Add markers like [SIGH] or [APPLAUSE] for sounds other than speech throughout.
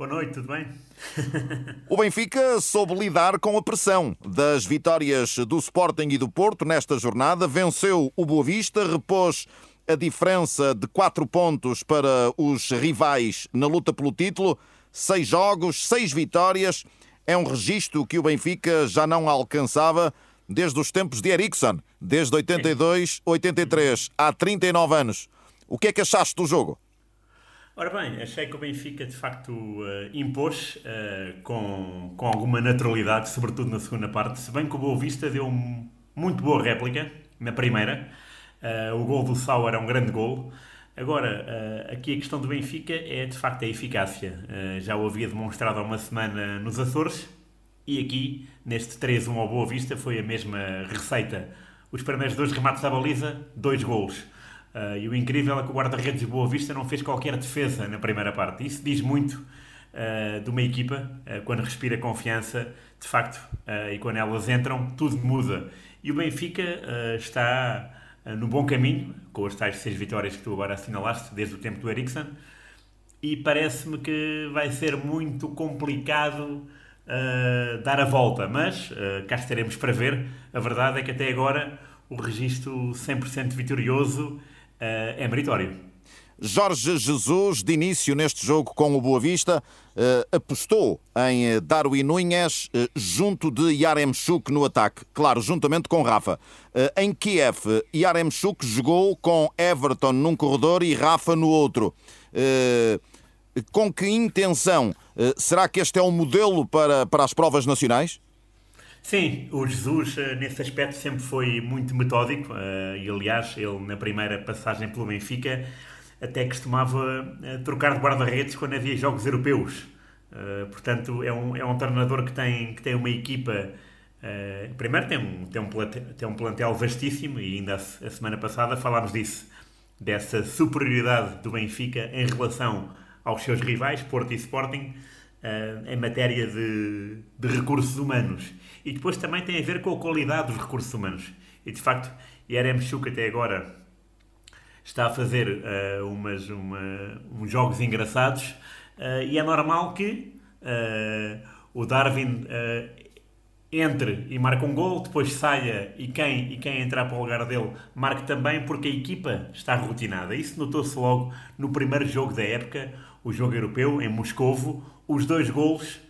Boa noite, tudo bem? o Benfica soube lidar com a pressão das vitórias do Sporting e do Porto nesta jornada. Venceu o Boa Vista, repôs a diferença de quatro pontos para os rivais na luta pelo título. Seis jogos, seis vitórias. É um registro que o Benfica já não alcançava desde os tempos de Ericsson, desde 82, 83, há 39 anos. O que é que achaste do jogo? Ora bem, achei que o Benfica de facto uh, impôs uh, com, com alguma naturalidade, sobretudo na segunda parte, se bem que o Boa Vista deu muito boa réplica na primeira. Uh, o gol do Sauer é um grande gol. Agora, aqui a questão do Benfica é de facto a eficácia. já o havia demonstrado há uma semana nos Açores e aqui, neste 3-1 ao Boa Vista, foi a mesma receita. Os primeiros dois remates à baliza, dois gols. Uh, e o incrível é que o guarda-redes de Boa Vista não fez qualquer defesa na primeira parte. Isso diz muito uh, de uma equipa, uh, quando respira confiança, de facto, e quando elas entram, tudo muda. E o Benfica está no bom caminho, com as tais seis vitórias que tu agora assinalaste, desde o tempo do Eriksen, e parece-me que vai ser muito complicado dar a volta, mas cá estaremos para ver. A verdade é que até agora o registro 100% vitorioso é meritório. Jorge Jesus, de início neste jogo com o Boa Vista, uh, apostou em eh, Darwin Nunes junto de Yaremchuk no ataque. Claro, juntamente com Rafa. Em Kiev, Yaremchuk jogou com Everton num corredor e Rafa no outro. com que intenção? será que este é um modelo para, para as provas nacionais? Sim, o Jesus eh, nesse aspecto sempre foi muito metódico eh, e aliás ele na primeira passagem pelo Benfica até costumava eh, trocar de guarda-redes quando havia jogos europeus. Portanto, é um, é um treinador que tem, que tem uma equipa. Primeiro, tem um, tem, um plantel, tem um plantel vastíssimo e ainda a semana passada falámos disso, dessa superioridade do Benfica em relação aos seus rivais, Porto e Sporting em matéria de, de, recursos humanos. E depois também tem a ver com a qualidade dos recursos humanos. E de facto, Yaremchuk até agora está a fazer uh, umas, uma, uns jogos engraçados uh, e é normal que o Darwin entre e marque um gol, depois saia e quem, e quem entrar para o lugar dele marque também, porque a equipa está rotinada. Isso notou-se logo no primeiro jogo da época, o jogo europeu, em Moscovo, os dois golos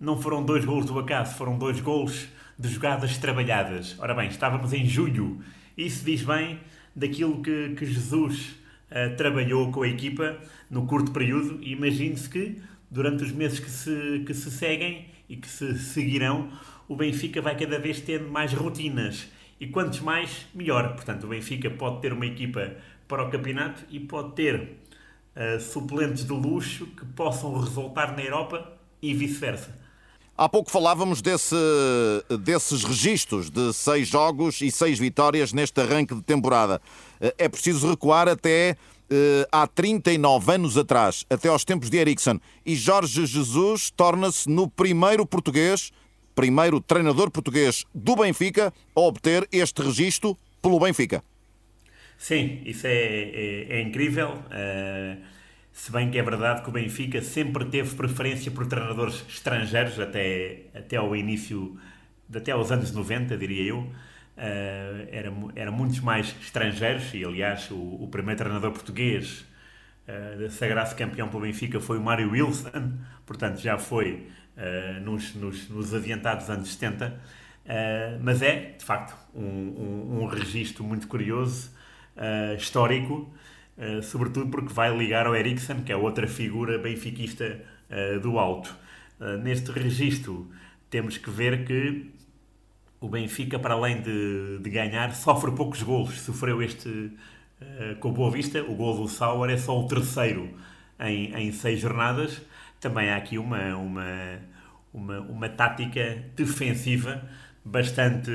não foram dois golos do acaso, foram dois golos de jogadas trabalhadas. Ora bem, estávamos em julho. Isso diz bem daquilo que, que Jesus uh, trabalhou com a equipa no curto período imagine-se que durante os meses que se, que se seguem e que se seguirão, o Benfica vai cada vez tendo mais rotinas. E quantos mais, melhor. Portanto, o Benfica pode ter uma equipa para o campeonato e pode ter suplentes de luxo que possam resultar na Europa e vice-versa. Há pouco falávamos desse, desses registros de seis jogos e seis vitórias neste arranque de temporada. Eh, é preciso recuar até uh, há 39 anos atrás, até aos tempos de Ericsson. E Jorge Jesus torna-se no primeiro português, primeiro treinador português do Benfica a obter este registro pelo Benfica. Sim, isso é, é, é incrível. Uh, se bem que é verdade que o Benfica sempre teve preferência por treinadores estrangeiros, até, até ao início, até aos anos 90, diria eu. Uh, era, era muitos mais estrangeiros, e aliás, o, o primeiro treinador português uh, a sagrar-se campeão pelo Benfica foi o Mário Wilson, portanto já foi uh, nos, nos, nos, adiantados anos 70. Uh, mas é, de facto, um, um, um registro muito curioso uh, histórico, uh, sobretudo porque vai ligar ao Eriksen, que é outra figura benfiquista uh, do alto. neste registro, temos que ver que o Benfica, para além de, de ganhar, sofre poucos golos. Sofreu este com o Boa Vista, o gol do Sauer é só o terceiro em, em seis jornadas. Também há aqui uma, uma, uma, uma tática defensiva bastante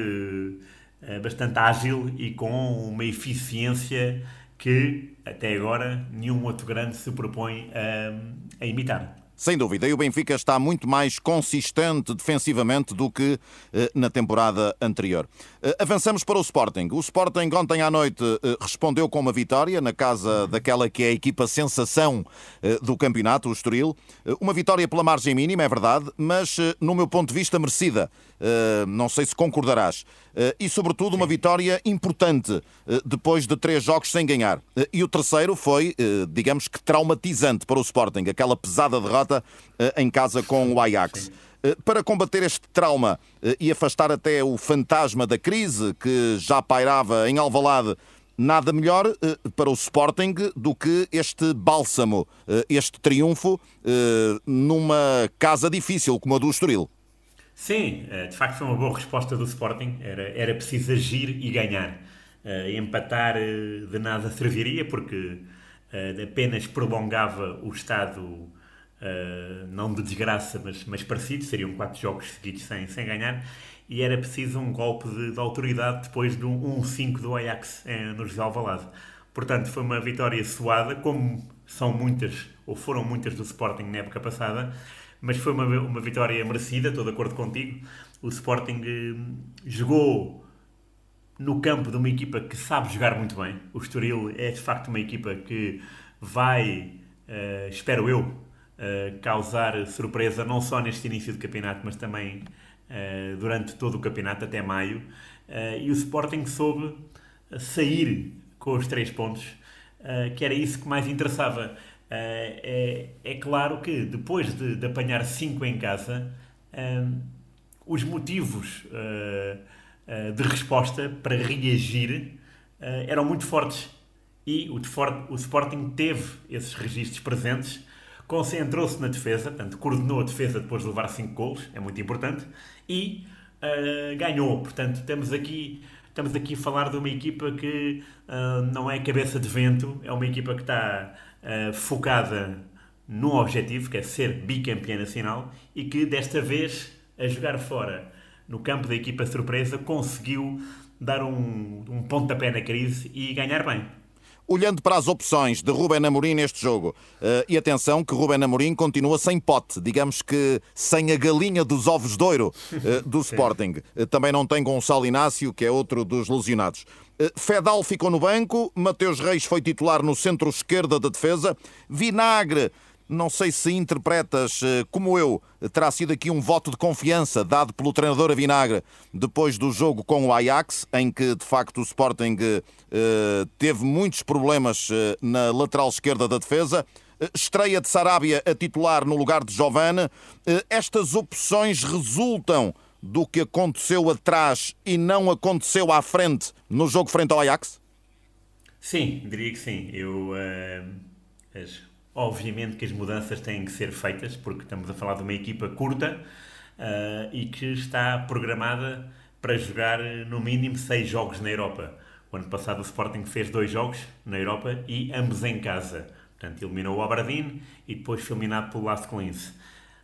bastante ágil e com uma eficiência que até agora nenhum outro grande se propõe a, a imitar. Sem dúvida, e o Benfica está muito mais consistente defensivamente do que eh, na temporada anterior. Eh, avançamos para o Sporting. O Sporting ontem à noite eh, respondeu com uma vitória na casa daquela que é a equipa sensação eh, do campeonato, o Estoril. Eh, uma vitória pela margem mínima, é verdade, mas eh, no meu ponto de vista merecida. não sei se concordarás. E sobretudo uma vitória importante depois de três jogos sem ganhar. e o terceiro foi, digamos que traumatizante para o Sporting, aquela pesada derrota eh, em casa com o Ajax. Eh, para combater este trauma eh, e afastar até o fantasma da crise que já pairava em Alvalade, nada melhor para o Sporting do que este bálsamo, este triunfo numa casa difícil como a do Estoril. Sim, de facto foi uma boa resposta do Sporting. Era, era preciso agir e ganhar. Empatar de nada serviria porque apenas prolongava o estado não de desgraça, mas, mas parecido, seriam quatro jogos seguidos sem, sem ganhar, e era preciso um golpe de, de autoridade depois de um 1-5 do Ajax eh, no José Alvalade. Portanto, foi uma vitória suada, como são muitas, ou foram muitas do Sporting na época passada, mas foi uma, uma vitória merecida, estou de acordo contigo. O Sporting eh, jogou no campo de uma equipa que sabe jogar muito bem. O Estoril é de facto uma equipa que vai, uh, espero eu, uh, causar surpresa não só neste início de campeonato, mas também uh, durante todo o campeonato, até maio. E o Sporting soube sair com os três pontos, que era isso que mais interessava. É, é, claro que depois de, de apanhar cinco em casa, os motivos de resposta para reagir eram muito fortes. E o, o Sporting teve esses registros presentes concentrou-se na defesa, portanto, coordenou a defesa depois de levar 5 golos, é muito importante, e ganhou. Portanto, temos aqui, estamos aqui a falar de uma equipa que uh, não é cabeça de vento, é uma equipa que está uh, focada no objetivo, que é ser bicampeã nacional, e que desta vez, a jogar fora, no campo da equipa surpresa, conseguiu dar um, um pontapé na crise e ganhar bem olhando para as opções de Ruben Amorim neste jogo. Uh, e atenção que Ruben Amorim continua sem pote, digamos que sem a galinha dos ovos de ouro uh, do Sporting. Uh, também não tem Gonçalo Inácio, que é outro dos lesionados. Fedal ficou no banco, Mateus Reis foi titular no centro-esquerda da defesa, Vinagre não sei se interpretas, eh, como eu, terá sido aqui um voto de confiança dado pelo treinador a Vinagre depois do jogo com o Ajax, em que de facto o Sporting eh, teve muitos problemas eh, na lateral esquerda da defesa. Estreia de Sarabia a titular no lugar de Giovane. Estas opções resultam do que aconteceu atrás e não aconteceu à frente no jogo frente ao Ajax? Sim, diria que sim. Eu. Uh, Obviamente que as mudanças têm que ser feitas, porque estamos a falar de uma equipa curta uh, e que está programada para jogar no mínimo seis jogos na Europa. O ano passado o Sporting fez dois jogos na Europa e ambos em casa. Portanto, eliminou o Aberdeen e depois foi eliminado pelo Las Linz.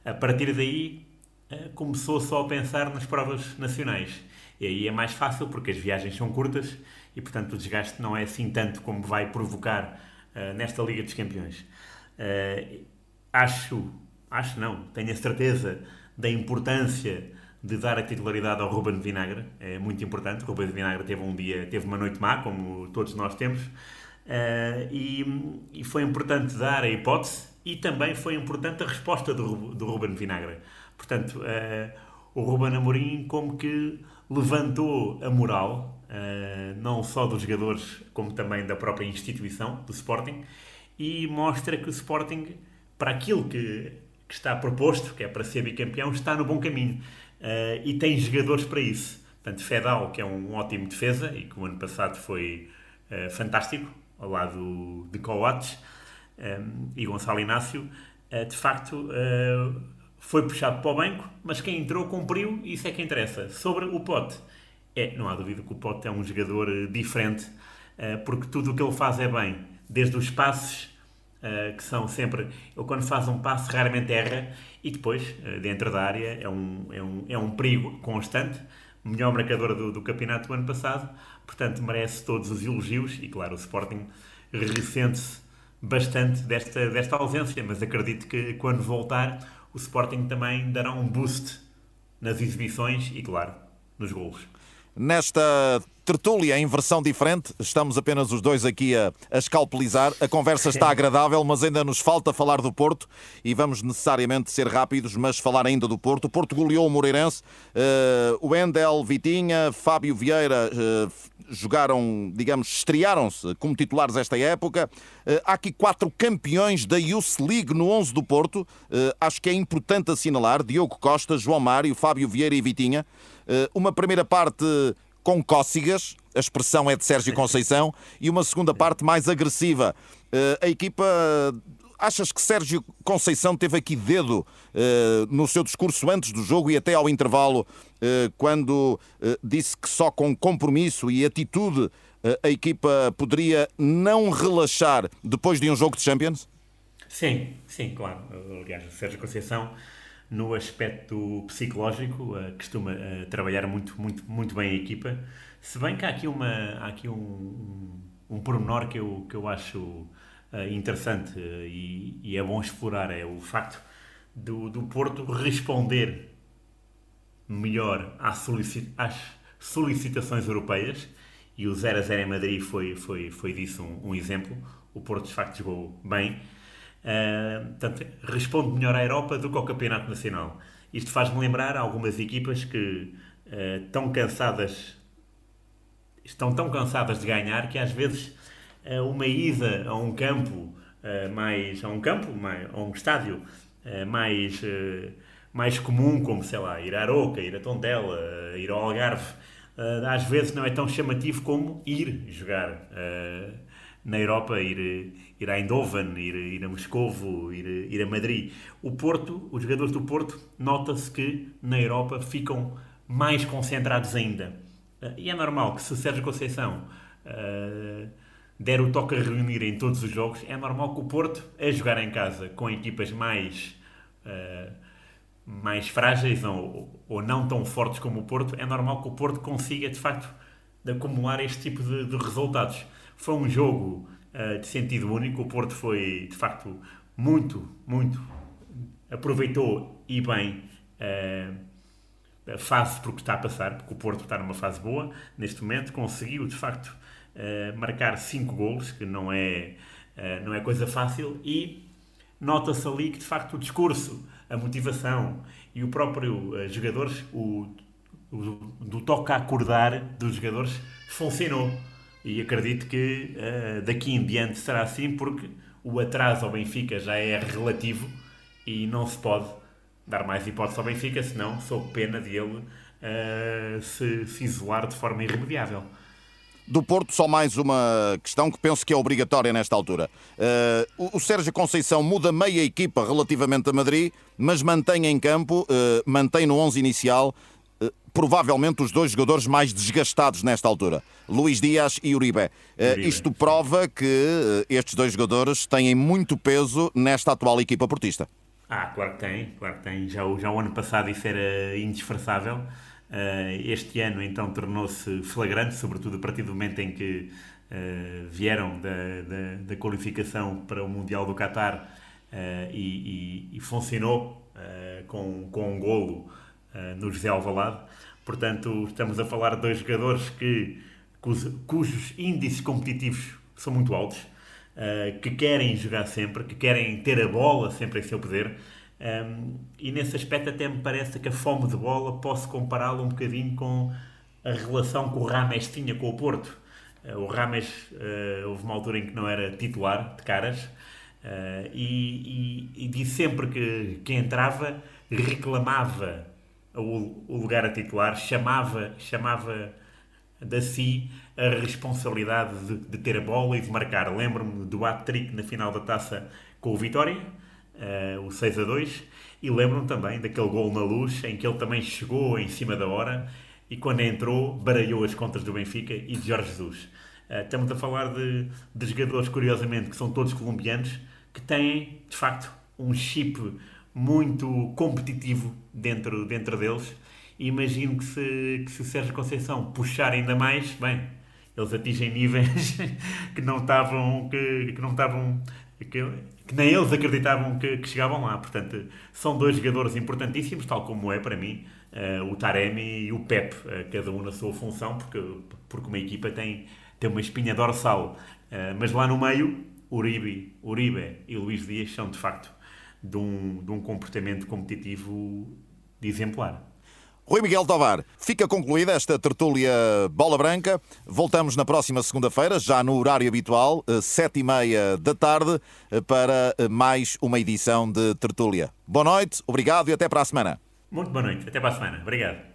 A partir daí, uh, começou só a pensar nas provas nacionais. E aí é mais fácil porque as viagens são curtas e, portanto, o desgaste não é assim tanto como vai provocar uh, nesta Liga dos Campeões. Uh, acho, acho não, tenho a certeza da importância de dar a titularidade ao Ruben Vinagre. É muito importante. O Ruben Vinagre teve um dia, teve uma noite má, como todos nós temos. Uh, e, e, foi importante dar a hipótese e também foi importante a resposta do, do Ruben Vinagre. Portanto, uh, o Ruben Amorim como que levantou a moral, uh, não só dos jogadores, como também da própria instituição, do Sporting, e mostra que o Sporting, para aquilo que, que está proposto, que é para ser bicampeão, está no bom caminho. Uh, e tem jogadores para isso. Portanto, Fedal, que é um ótimo defesa e que o ano passado foi uh, fantástico, ao lado de Coates um, eh, e Gonçalo Inácio, uh, de facto foi puxado para o banco, mas quem entrou cumpriu e isso é que interessa. Sobre o Pote, é, não há dúvida que o Pote é um jogador diferente, porque tudo o que ele faz é bem, desde os passes uh, que são sempre. Ele, quando faz um passo, raramente erra e depois, uh, dentro da área, é um, é um, é um perigo constante. Melhor marcador do, do campeonato do ano passado, portanto, merece todos os elogios. E claro, o Sporting ressente-se bastante desta, desta ausência, mas acredito que quando voltar o Sporting também dará um boost nas exibições e, claro, nos golos. Nesta tertúlia em versão diferente, estamos apenas os dois aqui a, a escalpelizar. A conversa está [LAUGHS] agradável, mas ainda nos falta falar do Porto e vamos necessariamente ser rápidos, mas falar ainda do Porto. O Porto goleou o Moreirense, uh, o Endel, Vitinha, Fábio Vieira uh, jogaram, digamos, estrearam-se como titulares esta época. Uh, há aqui quatro campeões da Youth League no 11 do Porto. acho que é importante assinalar: Diogo Costa, João Mário, Fábio Vieira e Vitinha. Uma primeira parte com cócegas, a expressão é de Sérgio Conceição, e uma segunda parte mais agressiva. Eh, a equipa. Achas que Sérgio Conceição teve aqui dedo uh, no seu discurso antes do jogo e até ao intervalo, quando disse que só com compromisso e atitude a equipa poderia não relaxar depois de um jogo de Champions? Sim, sim, claro. Aliás, Sérgio Conceição no aspecto psicológico, uh, costuma uh, trabalhar muito, muito, muito bem a equipa. Se bem que há aqui, uma, há aqui um, um, um pormenor que eu, que eu acho uh, interessante e, e, é bom explorar, é o facto do, do Porto responder melhor às, às solicitações europeias e o 0 a 0 em Madrid foi, foi, foi disso um, um exemplo. O Porto de facto jogou bem Uh, portanto, responde melhor à Europa do que ao Campeonato Nacional. Isto faz-me lembrar algumas equipas que uh, estão cansadas, estão tão cansadas de ganhar que às vezes uh, uma ida a um campo mais a um campo, mais, a um estádio mais mais comum, como sei lá, ir a Aroca, ir a Tondela, ir ao Algarve, às vezes não é tão chamativo como ir jogar na Europa, ir, ir a Eindhoven, ir, ir a Moscovo, ir, ir a Madrid. O Porto, os jogadores do Porto, nota-se que na Europa ficam mais concentrados ainda. E é normal que se Sérgio Conceição uh, der o toque a reunir em todos os jogos, é normal que o Porto, a jogar em casa com equipas mais, uh, mais frágeis ou, ou não tão fortes como o Porto, é normal que o Porto consiga de facto acumular este tipo de, de resultados. Foi um jogo uh, de sentido único. O Porto foi, de facto, muito, muito. Aproveitou e bem uh, a fase por que está a passar, porque o Porto está numa fase boa neste momento. Conseguiu, de facto, uh, marcar 5 golos, que não é, não é coisa fácil. E nota-se ali que, de facto, o discurso, a motivação e o próprio jogadores, o, o, do toque a acordar dos jogadores, funcionou. E acredito que uh, daqui em diante será assim, porque o atraso ao Benfica já é relativo e não se pode dar mais hipótese ao Benfica, senão sou pena de ele uh, se, se isolar de forma irremediável. Do Porto, só mais uma questão que penso que é obrigatória nesta altura. Uh, o Sérgio Conceição muda meia equipa relativamente a Madrid, mas mantém em campo, uh, mantém no 11 inicial provavelmente os dois jogadores mais desgastados nesta altura, Luís Dias e Uribe. Eh, Uribe. Isto prova que eh, estes dois jogadores têm muito peso nesta atual equipa portista. Ah, claro que tem, claro que tem. Já, já o ano passado isso era indisfarçável. Este ano então tornou-se flagrante, sobretudo a partir do momento em que vieram da, da, da qualificação para o Mundial do Qatar e, e, e funcionou com, com um golo uh, no José Alvalade. Portanto, estamos a falar de dois jogadores que, cujos, índices competitivos são muito altos, uh, que querem jogar sempre, que querem ter a bola sempre em seu poder. Um, ehm, e nesse aspecto até me parece que a fome de bola posso compará-la um bocadinho com a relação que o Rames tinha com o Porto. Uh, o Rames uh, houve uma altura em que não era titular de caras uh, e, e, e disse sempre que, que entrava reclamava o, lugar a titular, chamava, chamava da si a responsabilidade de, de, ter a bola e de marcar. Lembro-me do hat-trick na final da taça com o Vitória, uh, o 6 a 2, e lembro-me também daquele gol na luz em que ele também chegou em cima da hora e quando entrou baralhou as contas do Benfica e de Jorge Jesus. Uh, estamos a falar de, de jogadores, curiosamente, que são todos colombianos, que têm, de facto, um chip muito competitivo dentro, dentro deles. E imagino que se, que se o Sérgio Conceição puxar ainda mais, bem, eles atingem níveis [LAUGHS] que não estavam, que, que não estavam que, que nem eles acreditavam que, que, chegavam lá. Portanto, são dois jogadores importantíssimos, tal como é para mim uh, o Taremi e o Pep, uh, cada um na sua função, porque, porque uma equipa tem, tem uma espinha dorsal. Uh, mas lá no meio, Uribe, Uribe e Luís Dias são de facto de um, de um comportamento competitivo de exemplar. Rui Miguel Tovar, fica concluída esta tertúlia Bola Branca. Voltamos na próxima segunda-feira, já no horário habitual, eh, sete e meia da tarde, eh, para eh, mais uma edição de tertúlia. Boa noite, obrigado e até para a semana. Muito boa noite, até para a semana. Obrigado.